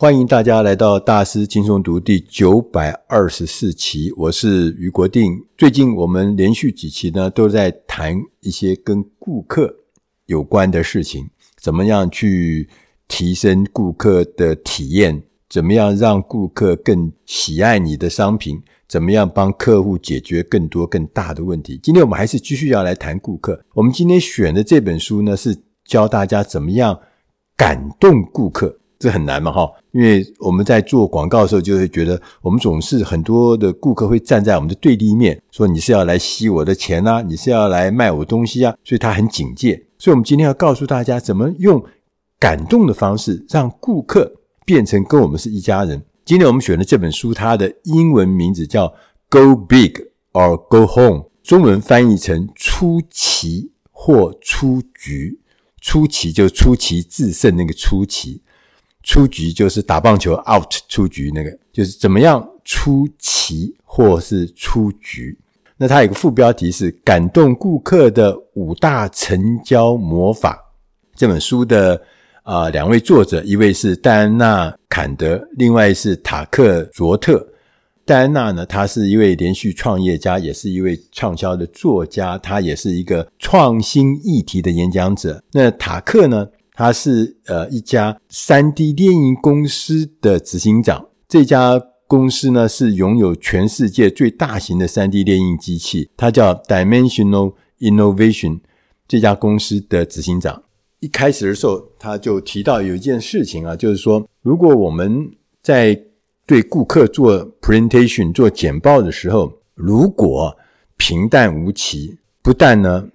欢迎大家来到大师轻松读第九百二十四期，我是余国定。最近我们连续几期呢，都在谈一些跟顾客有关的事情，怎么样去提升顾客的体验，怎么样让顾客更喜爱你的商品，怎么样帮客户解决更多更大的问题。今天我们还是继续要来谈顾客。我们今天选的这本书呢，是教大家怎么样感动顾客。这很难嘛，哈，因为我们在做广告的时候，就会觉得我们总是很多的顾客会站在我们的对立面，说你是要来吸我的钱啊，你是要来卖我东西啊，所以他很警戒。所以，我们今天要告诉大家，怎么用感动的方式，让顾客变成跟我们是一家人。今天我们选的这本书，它的英文名字叫《Go Big or Go Home》，中文翻译成“出奇或出局”。出奇就出奇制胜那个出奇。出局就是打棒球 out 出局那个，就是怎么样出奇或是出局。那它有个副标题是感动顾客的五大成交魔法。这本书的啊、两位作者，一位是戴安娜坎德，另外是塔克卓特。戴安娜呢，她是一位连续创业家，也是一位畅销的作家，她也是一个创新议题的演讲者。那塔克呢？他是呃一家 3D 列印公司的执行长，这家公司呢是拥有全世界最大型的 3D 列印机器，它叫 Dimensional Innovation。这家公司的执行长一开始的时候，他就提到有一件事情啊，就是说，如果我们在对顾客做 presentation 做简报的时候，如果平淡无奇，不但呢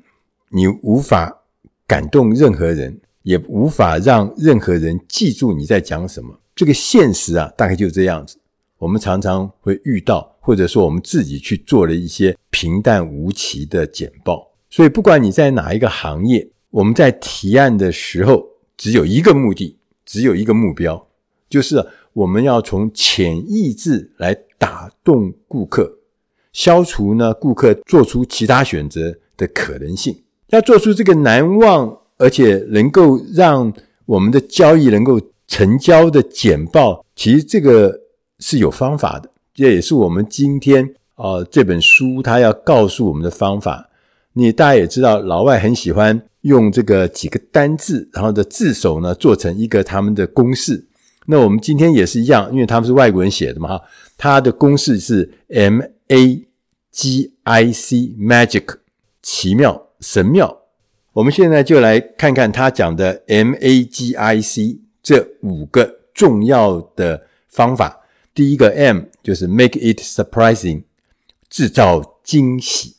你无法感动任何人。也无法让任何人记住你在讲什么。这个现实啊，大概就这样子。我们常常会遇到，或者说我们自己去做了一些平淡无奇的简报。所以，不管你在哪一个行业，我们在提案的时候只有一个目的，只有一个目标，就是我们要从潜意识来打动顾客，消除呢顾客做出其他选择的可能性，要做出这个难忘。而且能够让我们的交易能够成交的简报，其实这个是有方法的。这也是我们今天啊、这本书它要告诉我们的方法。你大家也知道，老外很喜欢用这个几个单字，然后的字首呢做成一个他们的公式。那我们今天也是一样，因为他们是外国人写的嘛，哈，它的公式是 M A G I C，Magic，奇妙、神妙。我们现在就来看看他讲的 MAGIC 这五个重要的方法。第一个 M 就是 Make it surprising，制造惊喜。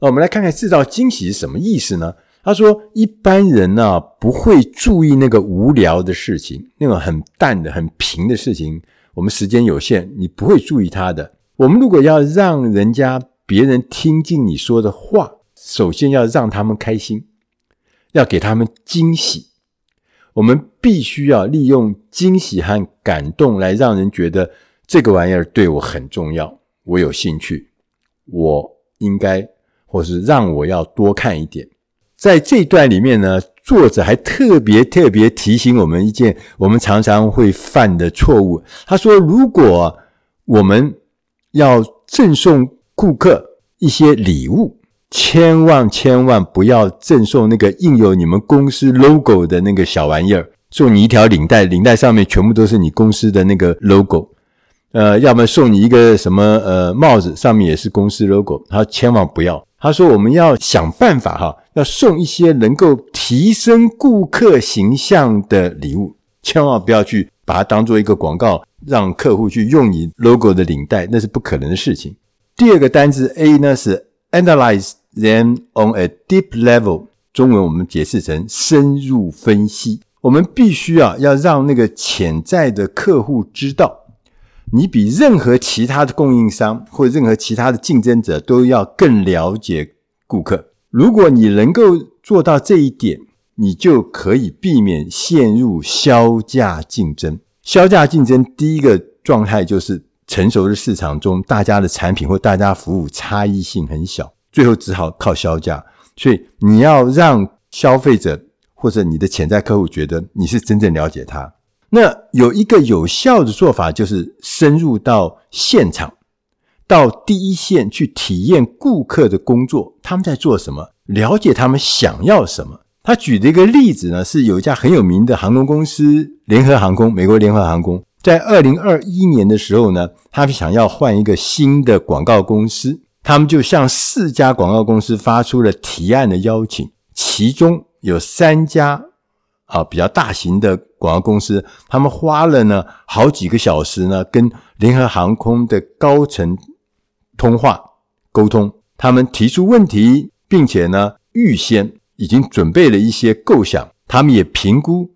那我们来看看制造惊喜是什么意思呢？他说，一般人呢不会注意那个无聊的事情，那种很淡的、很平的事情。我们时间有限，你不会注意它的。我们如果要让人家、别人听进你说的话，首先要让他们开心，要给他们惊喜。我们必须要利用惊喜和感动来让人觉得这个玩意儿对我很重要，我有兴趣，我应该，或是让我要多看一点。在这段里面呢，作者还特别特别提醒我们一件我们常常会犯的错误。他说，如果我们要赠送顾客，一些礼物，千万千万不要赠送那个印有你们公司 logo 的那个小玩意儿，送你一条领带，领带上面全部都是你公司的那个 logo，呃，要么送你一个什么呃帽子，上面也是公司 logo，他千万不要。他说我们要想办法哈，要送一些能够提升顾客形象的礼物，千万不要去把它当做一个广告，让客户去用你 logo 的领带，那是不可能的事情。第二个单字 A 呢是 analyze them on a deep level，中文我们解释成深入分析。我们必须啊要让那个潜在的客户知道，你比任何其他的供应商或任何其他的竞争者都要更了解顾客。如果你能够做到这一点，你就可以避免陷入削价竞争。削价竞争第一个状态就是。成熟的市场中，大家的产品或大家服务差异性很小，最后只好靠销价。所以你要让消费者或者你的潜在客户觉得你是真正了解他。那有一个有效的做法，就是深入到现场，到第一线去体验顾客的工作，他们在做什么，了解他们想要什么。他举的一个例子呢，是有一家很有名的航空公司——联合航空，美国联合航空，在二零二一年的时候呢，他们想要换一个新的广告公司，他们就向四家广告公司发出了提案的邀请，其中有三家啊比较大型的广告公司，他们花了呢好几个小时呢，跟联合航空的高层通话沟通，他们提出问题，并且呢预先。已经准备了一些构想，他们也评估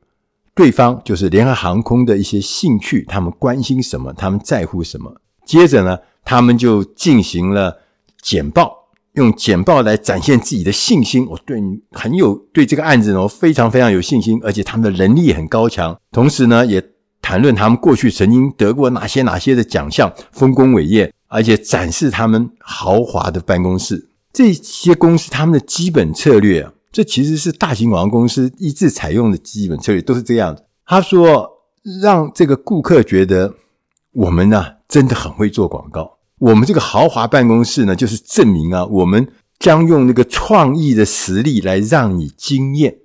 对方就是联合航空的一些兴趣，他们关心什么，他们在乎什么。接着呢，他们就进行了简报，用简报来展现自己的信心。我对你很有对这个案子呢，我非常非常有信心，而且他们的能力很高强。同时呢，也谈论他们过去曾经得过哪些哪些的奖项，丰功伟业，而且展示他们豪华的办公室。这些公司他们的基本策略。这其实是大型广告公司一致采用的基本策略，都是这样子。他说，让这个顾客觉得我们呢真的很会做广告。我们这个豪华办公室呢，就是证明啊，我们将用那个创意的实力来让你惊艳。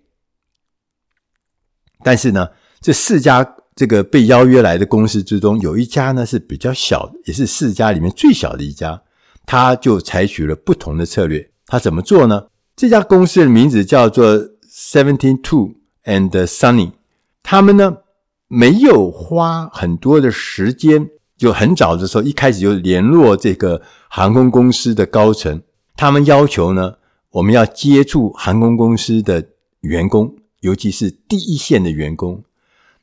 但是呢，这四家这个被邀约来的公司之中，有一家呢是比较小，也是四家里面最小的一家，他就采取了不同的策略。他怎么做呢？这家公司的名字叫做 Seventy Two and Sunny，他们呢没有花很多的时间，就很早的时候一开始就联络这个航空公司的高层，他们要求呢，我们要接触航空公司的员工，尤其是第一线的员工。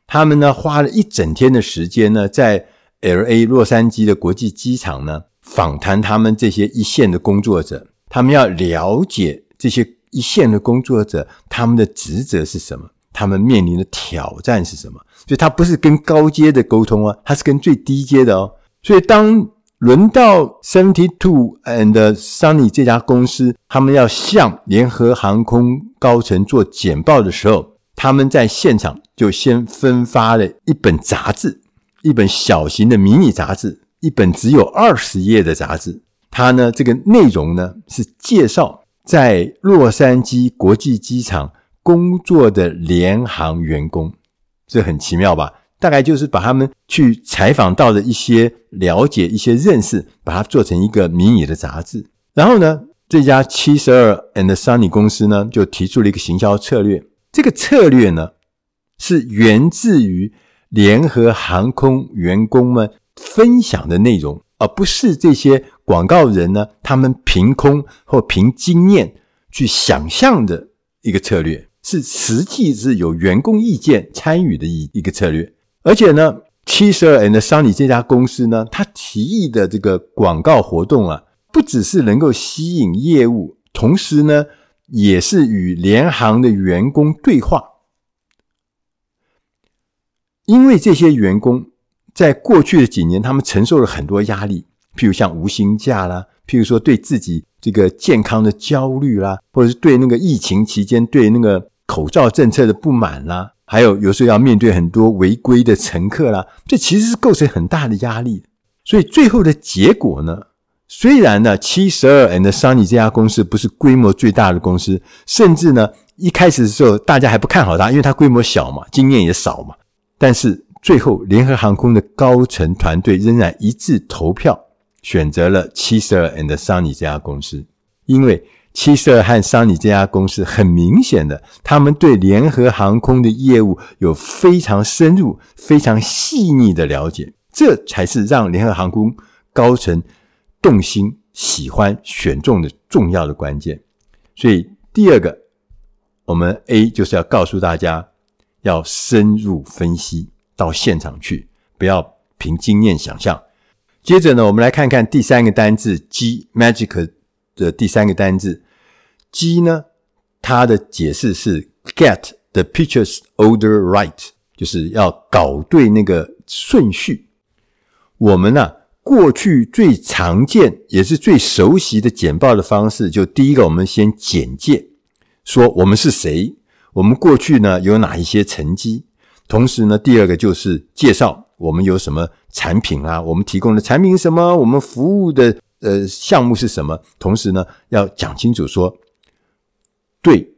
他们呢花了一整天的时间呢，在 LA 洛杉矶的国际机场呢访谈他们这些一线的工作者，他们要了解。这些一线的工作者，他们的职责是什么？他们面临的挑战是什么？所以，他不是跟高阶的沟通啊，他是跟最低阶的哦。所以，当轮到 Seventy Two and Sunny 这家公司，他们要向联合航空高层做简报的时候，他们在现场就先分发了一本杂志，一本小型的迷你杂志，一本只有二十页的杂志。它呢，这个内容呢是介绍。在洛杉矶国际机场工作的联航员工，这很奇妙吧？大概就是把他们去采访到的一些了解、一些认识，把它做成一个迷你的杂志。然后呢，这家七十二 and Sunny 公司呢，就提出了一个行销策略。这个策略呢，是源自于联合航空员工们分享的内容。而不是这些广告人呢，他们凭空或凭经验去想象的一个策略，是实际是有员工意见参与的一一个策略。而且呢，七十二 and Sunny 这家公司呢，他提议的这个广告活动啊，不只是能够吸引业务，同时呢，也是与联航的员工对话，因为这些员工。在过去的几年，他们承受了很多压力，譬如像无薪假啦，譬如说对自己这个健康的焦虑啦，或者是对那个疫情期间对那个口罩政策的不满啦，还有有时候要面对很多违规的乘客啦，这其实是构成很大的压力。所以最后的结果呢，虽然呢，七十二 and Sunny 这家公司不是规模最大的公司，甚至呢，一开始的时候大家还不看好它，因为它规模小嘛，经验也少嘛，但是。最后，联合航空的高层团队仍然一致投票，选择了七十二 and Sunny 这家公司。因为七十二和 Sunny 这家公司很明显的，他们对联合航空的业务有非常深入、非常细腻的了解，这才是让联合航空高层动心、喜欢、选中的重要的关键。所以，第二个，我们 A 就是要告诉大家，要深入分析。到现场去，不要凭经验想象。接着呢，我们来看看第三个单字 G，Magic 的第三个单字 G 呢，它的解释是 Get the pictures order right，就是要搞对那个顺序。我们呢、过去最常见也是最熟悉的简报的方式，就第一个，我们先简介，说我们是谁，我们过去呢有哪一些成绩。同时呢，第二个就是介绍我们有什么产品啊，我们提供的产品什么，我们服务的呃项目是什么。同时呢，要讲清楚说，对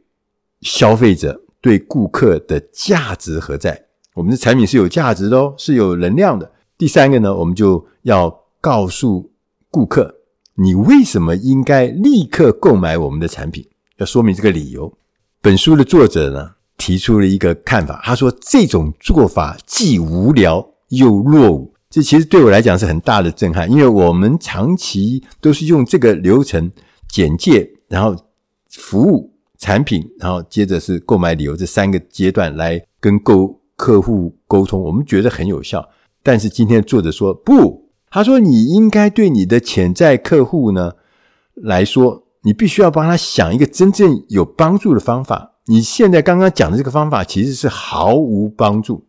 消费者、对顾客的价值何在？我们的产品是有价值的哦，是有能量的。第三个呢，我们就要告诉顾客，你为什么应该立刻购买我们的产品，要说明这个理由。本书的作者呢，提出了一个看法，他说这种做法既无聊又落伍。这其实对我来讲是很大的震撼，因为我们长期都是用这个流程简介，然后服务产品，然后接着是购买理由这三个阶段来跟购客户沟通，我们觉得很有效。但是今天作者说不，他说你应该对你的潜在客户呢来说，你必须要帮他想一个真正有帮助的方法。你现在刚刚讲的这个方法其实是毫无帮助，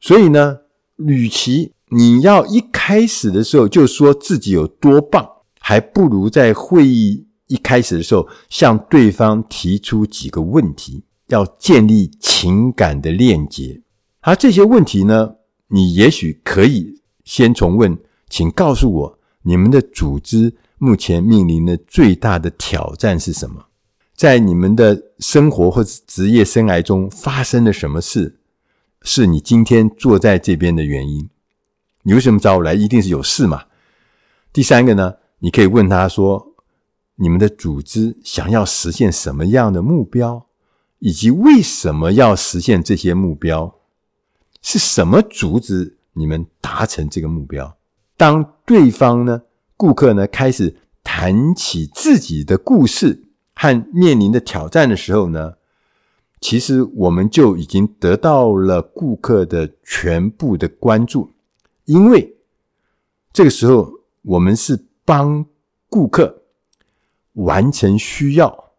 所以呢，与其你要一开始的时候就说自己有多棒，还不如在会议一开始的时候向对方提出几个问题，要建立情感的链接。而这些问题呢，你也许可以先重问，请告诉我，你们的组织目前面临的最大的挑战是什么？在你们的生活或者职业生涯中发生了什么事，是你今天坐在这边的原因？你为什么找我来？一定是有事嘛。第三个呢，你可以问他说：你们的组织想要实现什么样的目标，以及为什么要实现这些目标？是什么阻止你们达成这个目标？当对方呢，顾客呢，开始谈起自己的故事。和面临的挑战的时候呢，其实我们就已经得到了顾客的全部的关注，因为这个时候我们是帮顾客完成需要、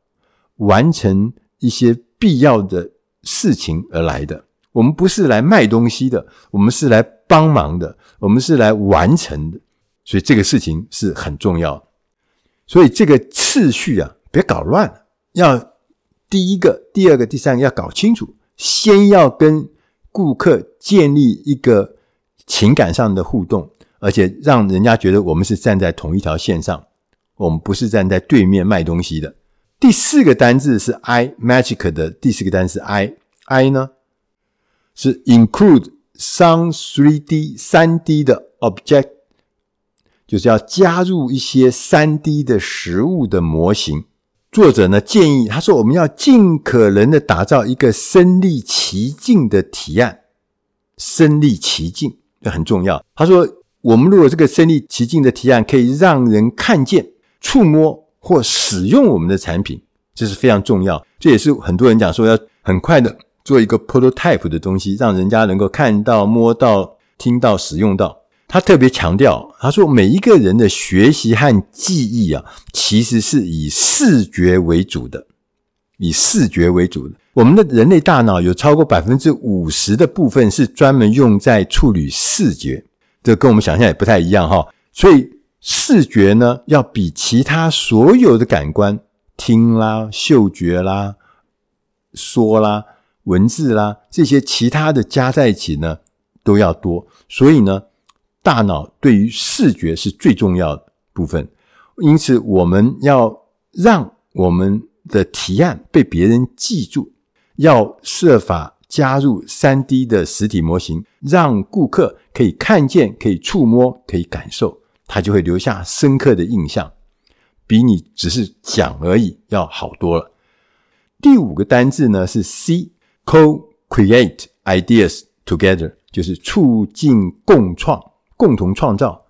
完成一些必要的事情而来的。我们不是来卖东西的，我们是来帮忙的，我们是来完成的。所以这个事情是很重要。所以这个次序啊。别搞乱了，要第一个、第二个、第三个要搞清楚。先要跟顾客建立一个情感上的互动，而且让人家觉得我们是站在同一条线上，我们不是站在对面卖东西的。第四个单字是 I，Magic 的第四个单词 I，I 呢是 include some 3D 三 D 的 object，就是要加入一些三 D 的实物的模型。作者呢建议，他说我们要尽可能的打造一个身历其境的提案，身历其境这很重要。他说，我们如果这个身历其境的提案可以让人看见、触摸或使用我们的产品，这是非常重要。这也是很多人讲说要很快的做一个 prototype 的东西，让人家能够看到、摸到、听到、使用到。他特别强调，他说每一个人的学习和记忆啊，其实是以视觉为主的，以视觉为主的。我们的人类大脑有超过百分之五十的部分是专门用在处理视觉，这跟我们想象也不太一样哈。所以视觉呢，要比其他所有的感官，听啦、嗅觉啦、说啦、文字啦，这些其他的加在一起呢，都要多。所以呢。大脑对于视觉是最重要的部分，因此我们要让我们的提案被别人记住，要设法加入 3D 的实体模型，让顾客可以看见、可以触摸、可以感受，他就会留下深刻的印象，比你只是讲而已要好多了。第五个单字呢是 C，Co-create ideas together，就是促进共创。共同创造，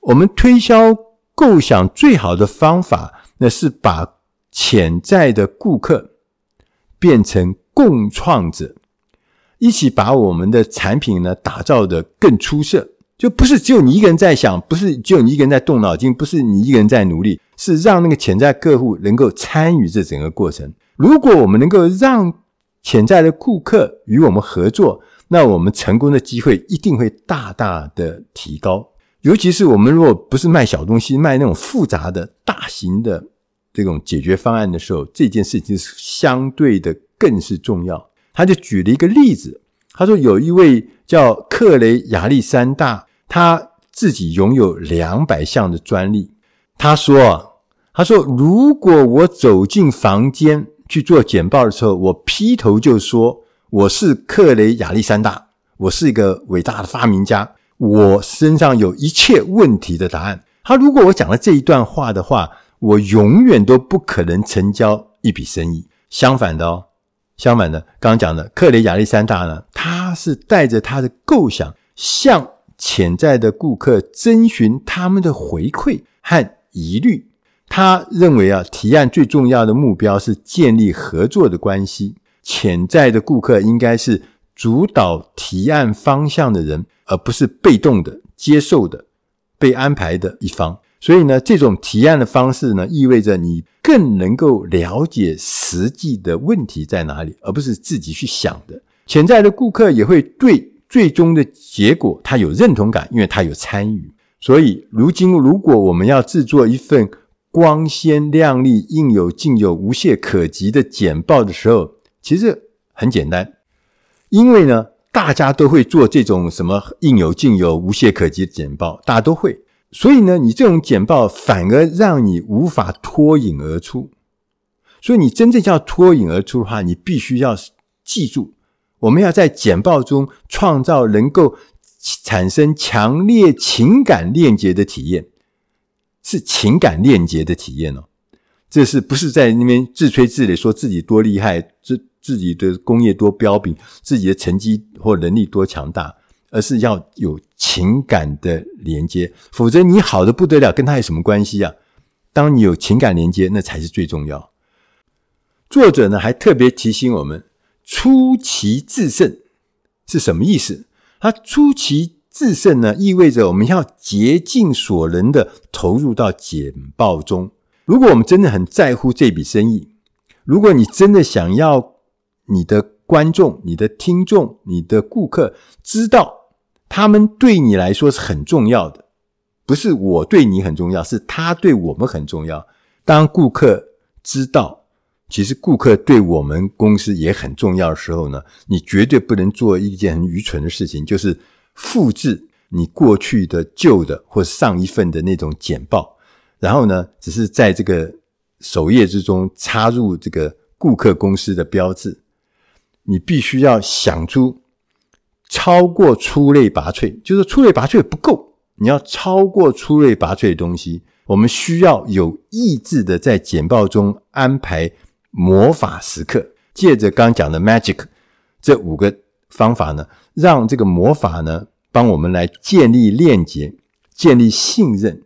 我们推销构想最好的方法，那是把潜在的顾客变成共创者，一起把我们的产品呢打造得更出色。就不是只有你一个人在想，不是只有你一个人在动脑筋，不是你一个人在努力，是让那个潜在客户能够参与这整个过程。如果我们能够让潜在的顾客与我们合作，那我们成功的机会一定会大大的提高，尤其是我们如果不是卖小东西，卖那种复杂的大型的这种解决方案的时候，这件事情是相对的更是重要。他就举了一个例子，他说有一位叫克雷亚历山大，他自己拥有两百项的专利。他说啊：“他说如果我走进房间去做简报的时候，我劈头就说我是克雷亚历山大，我是一个伟大的发明家，我身上有一切问题的答案。他如果我讲了这一段话的话，我永远都不可能成交一笔生意。相反的哦。”相反的，刚刚讲的克雷亚历山大呢，他是带着他的构想，向潜在的顾客征询他们的回馈和疑虑。他认为啊，提案最重要的目标是建立合作的关系。潜在的顾客应该是主导提案方向的人，而不是被动的接受的、被安排的一方。所以呢，这种提案的方式呢，意味着你更能够了解实际的问题在哪里，而不是自己去想的。潜在的顾客也会对最终的结果他有认同感，因为他有参与。所以，如今如果我们要制作一份光鲜亮丽、应有尽有、无懈可击的简报的时候，其实很简单，因为呢，大家都会做这种什么应有尽有、无懈可击的简报，大家都会。所以呢，你这种简报反而让你无法脱颖而出。所以你真正要脱颖而出的话，你必须要记住，我们要在简报中创造能够产生强烈情感链接的体验，是情感链接的体验哦。这是不是在那边自吹自擂，说自己多厉害，自自己的工业多标炳，自己的成绩或能力多强大？而是要有情感的连接，否则你好的不得了，跟他有什么关系啊？当你有情感连接，那才是最重要。作者呢，还特别提醒我们，出奇制胜是什么意思？他出奇制胜呢，意味着我们要竭尽所能的投入到简报中。如果我们真的很在乎这笔生意，如果你真的想要你的观众、你的听众、你的顾客知道。他们对你来说是很重要的，不是我对你很重要，是他对我们很重要。当顾客知道，其实顾客对我们公司也很重要的时候呢，你绝对不能做一件很愚蠢的事情，就是复制你过去的旧的或上一份的那种简报，然后呢，只是在这个首页之中插入这个顾客公司的标志。你必须要想出。超过出类拔萃，就是出类拔萃不够，你要超过出类拔萃的东西。我们需要有意志的在简报中安排魔法时刻，借着刚讲的 magic 这五个方法呢，让这个魔法呢帮我们来建立链接、建立信任，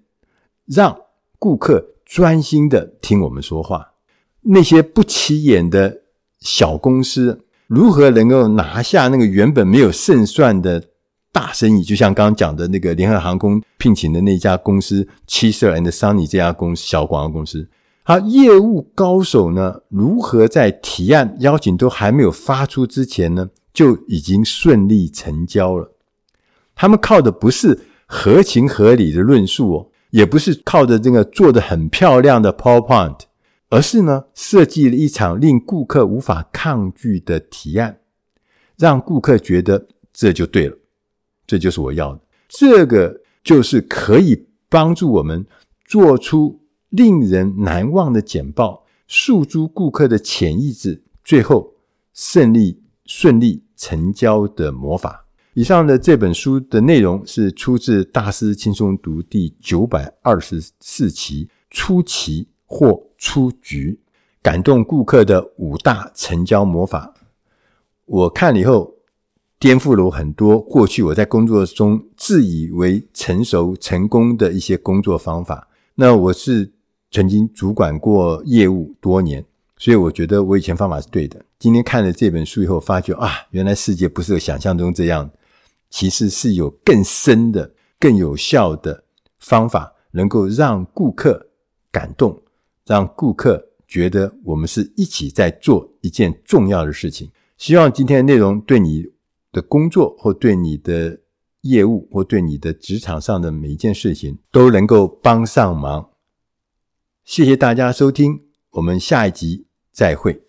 让顾客专心的听我们说话。那些不起眼的小公司。如何能够拿下那个原本没有胜算的大生意？就像刚刚讲的那个联合航空聘请的那家公司 Chesser and Sonny 这家公司小广告公司，他业务高手呢，如何在提案邀请都还没有发出之前呢，就已经顺利成交了？他们靠的不是合情合理的论述哦，也不是靠着这个做得很漂亮的 PowerPoint。而是呢，设计了一场令顾客无法抗拒的提案，让顾客觉得这就对了，这就是我要的。这个就是可以帮助我们做出令人难忘的简报，诉诸顾客的潜意识，最后胜利顺利成交的魔法。以上的这本书的内容是出自《大师轻松读》第九百二十四期，出奇或出局，感动顾客的五大成交魔法。我看了以后，颠覆了我很多过去我在工作中自以为成熟成功的一些工作方法。那我是曾经主管过业务多年，所以我觉得我以前方法是对的。今天看了这本书以后，发觉啊，原来世界不是想象中这样，其实是有更深的、更有效的方法，能够让顾客感动。让顾客觉得我们是一起在做一件重要的事情。希望今天的内容对你的工作，或对你的业务，或对你的职场上的每一件事情都能够帮上忙。谢谢大家收听，我们下一集再会。